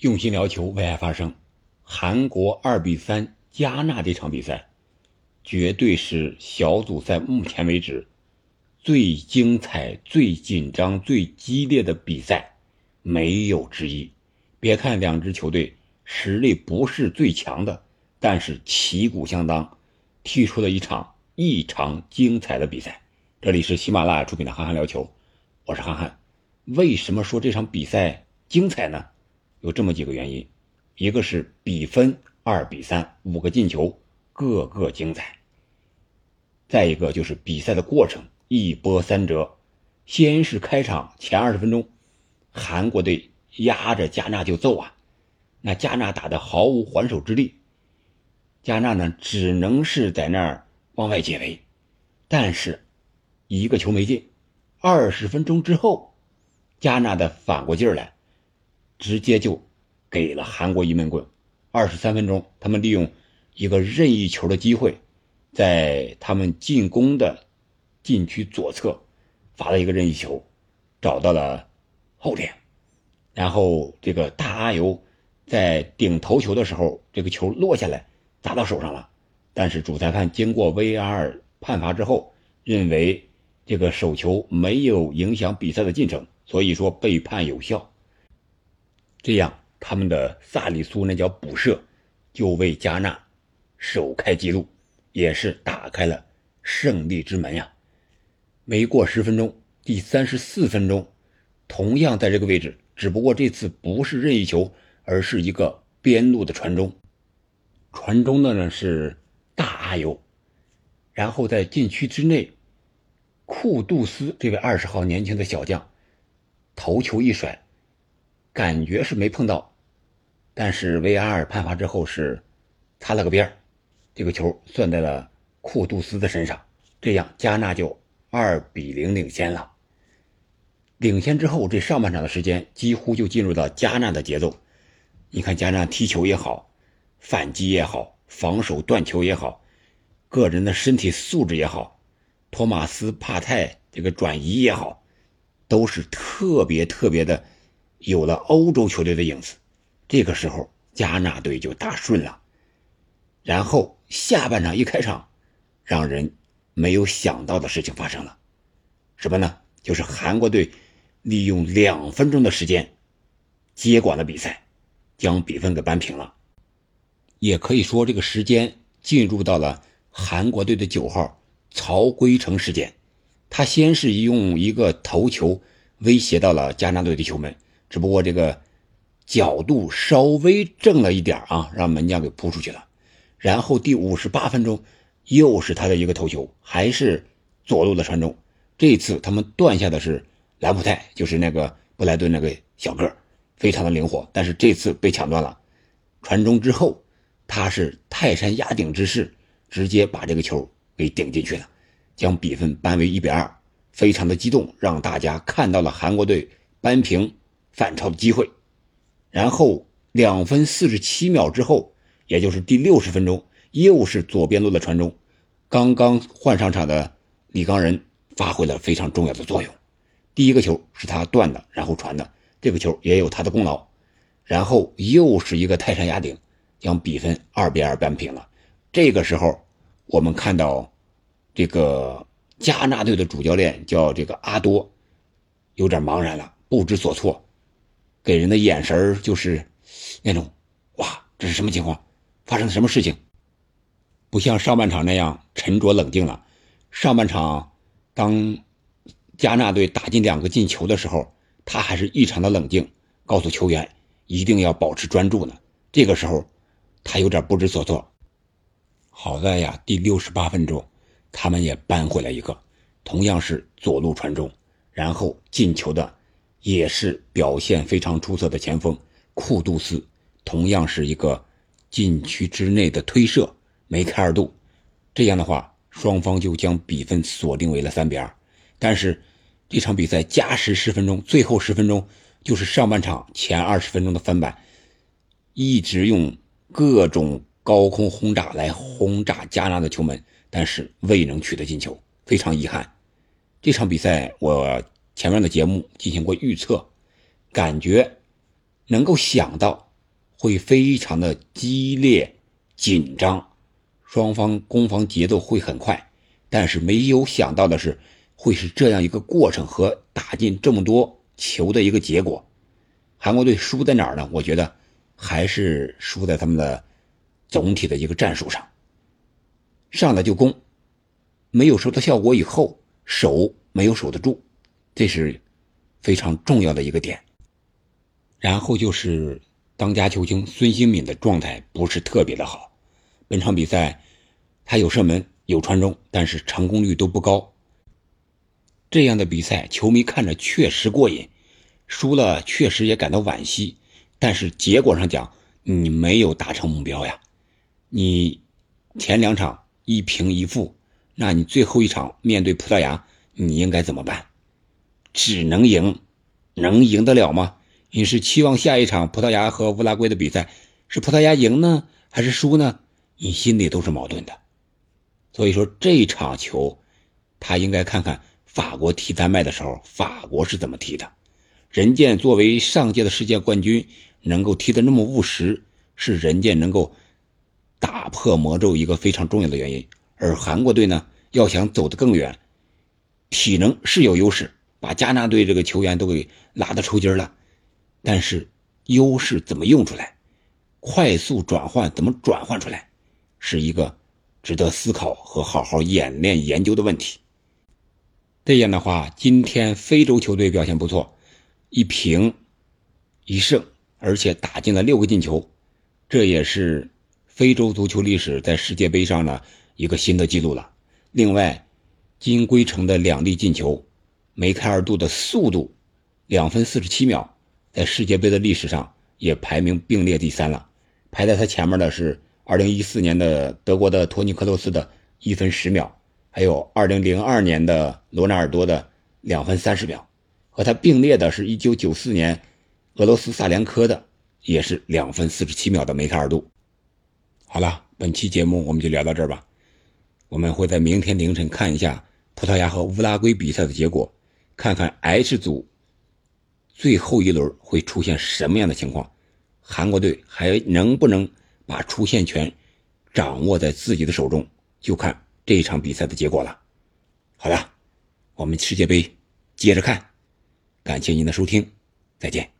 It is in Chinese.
用心聊球，为爱发声。韩国二比三加纳这场比赛，绝对是小组赛目前为止最精彩、最紧张、最激烈的比赛，没有之一。别看两支球队实力不是最强的，但是旗鼓相当，踢出了一场异常精彩的比赛。这里是喜马拉雅出品的《憨憨聊球》，我是憨憨。为什么说这场比赛精彩呢？有这么几个原因，一个是比分二比三，五个进球，个个精彩。再一个就是比赛的过程一波三折，先是开场前二十分钟，韩国队压着加纳就揍啊，那加纳打的毫无还手之力，加纳呢只能是在那儿往外解围，但是一个球没进。二十分钟之后，加纳的反过劲儿来。直接就给了韩国一闷棍。二十三分钟，他们利用一个任意球的机会，在他们进攻的禁区左侧罚了一个任意球，找到了后点。然后这个大阿尤在顶头球的时候，这个球落下来砸到手上了。但是主裁判经过 VR 判罚之后，认为这个手球没有影响比赛的进程，所以说被判有效。这样，他们的萨里苏那脚补射就为加纳首开纪录，也是打开了胜利之门呀。没过十分钟，第三十四分钟，同样在这个位置，只不过这次不是任意球，而是一个边路的传中。传中的呢是大阿尤，然后在禁区之内，库杜斯这位二十号年轻的小将头球一甩。感觉是没碰到，但是 VAR 判罚之后是擦了个边这个球算在了库杜斯的身上，这样加纳就二比零领先了。领先之后，这上半场的时间几乎就进入到加纳的节奏。你看加纳踢球也好，反击也好，防守断球也好，个人的身体素质也好，托马斯帕泰这个转移也好，都是特别特别的。有了欧洲球队的影子，这个时候加纳队就打顺了。然后下半场一开场，让人没有想到的事情发生了，什么呢？就是韩国队利用两分钟的时间接管了比赛，将比分给扳平了。也可以说，这个时间进入到了韩国队的九号曹圭成时间。他先是用一个头球威胁到了加纳队的球门。只不过这个角度稍微正了一点啊，让门将给扑出去了。然后第五十八分钟，又是他的一个头球，还是左路的传中。这次他们断下的是兰普泰，就是那个布莱顿那个小个非常的灵活。但是这次被抢断了。传中之后，他是泰山压顶之势，直接把这个球给顶进去了，将比分扳为一比二。非常的激动，让大家看到了韩国队扳平。反超的机会，然后两分四十七秒之后，也就是第六十分钟，又是左边路的传中。刚刚换上场的李刚仁发挥了非常重要的作用。第一个球是他断的，然后传的，这个球也有他的功劳。然后又是一个泰山压顶，将比分二比二扳平了。这个时候，我们看到这个加纳队的主教练叫这个阿多，有点茫然了，不知所措。给人的眼神就是那种，哇，这是什么情况？发生了什么事情？不像上半场那样沉着冷静了。上半场，当加纳队打进两个进球的时候，他还是异常的冷静，告诉球员一定要保持专注呢。这个时候，他有点不知所措。好在呀，第六十八分钟，他们也扳回来一个，同样是左路传中，然后进球的。也是表现非常出色的前锋库杜斯，同样是一个禁区之内的推射梅开二度，这样的话，双方就将比分锁定为了三比二。但是这场比赛加时十分钟，最后十分钟就是上半场前二十分钟的翻版，一直用各种高空轰炸来轰炸加纳的球门，但是未能取得进球，非常遗憾。这场比赛我。前面的节目进行过预测，感觉能够想到会非常的激烈紧张，双方攻防节奏会很快。但是没有想到的是，会是这样一个过程和打进这么多球的一个结果。韩国队输在哪儿呢？我觉得还是输在他们的总体的一个战术上，上来就攻，没有收到效果以后守没有守得住，这是非常重要的一个点。然后就是当家球星孙兴敏的状态不是特别的好，本场比赛他有射门。有传中，但是成功率都不高。这样的比赛，球迷看着确实过瘾，输了确实也感到惋惜。但是结果上讲，你没有达成目标呀。你前两场一平一负，那你最后一场面对葡萄牙，你应该怎么办？只能赢，能赢得了吗？你是期望下一场葡萄牙和乌拉圭的比赛是葡萄牙赢呢，还是输呢？你心里都是矛盾的。所以说这场球，他应该看看法国踢丹麦的时候，法国是怎么踢的。任健作为上届的世界冠军，能够踢得那么务实，是任健能够打破魔咒一个非常重要的原因。而韩国队呢，要想走得更远，体能是有优势，把加纳队这个球员都给拉得抽筋了，但是优势怎么用出来，快速转换怎么转换出来，是一个。值得思考和好好演练研究的问题。这样的话，今天非洲球队表现不错，一平一胜，而且打进了六个进球，这也是非洲足球历史在世界杯上呢一个新的记录了。另外，金龟城的两粒进球，梅开二度的速度，两分四十七秒，在世界杯的历史上也排名并列第三了，排在他前面的是。二零一四年的德国的托尼克罗斯的一分十秒，还有二零零二年的罗纳尔多的两分三十秒，和他并列的是一九九四年俄罗斯萨连科的，也是两分四十七秒的梅开二度。好了，本期节目我们就聊到这儿吧。我们会在明天凌晨看一下葡萄牙和乌拉圭比赛的结果，看看 H 组最后一轮会出现什么样的情况，韩国队还能不能？把出线权掌握在自己的手中，就看这场比赛的结果了。好了，我们世界杯接着看。感谢您的收听，再见。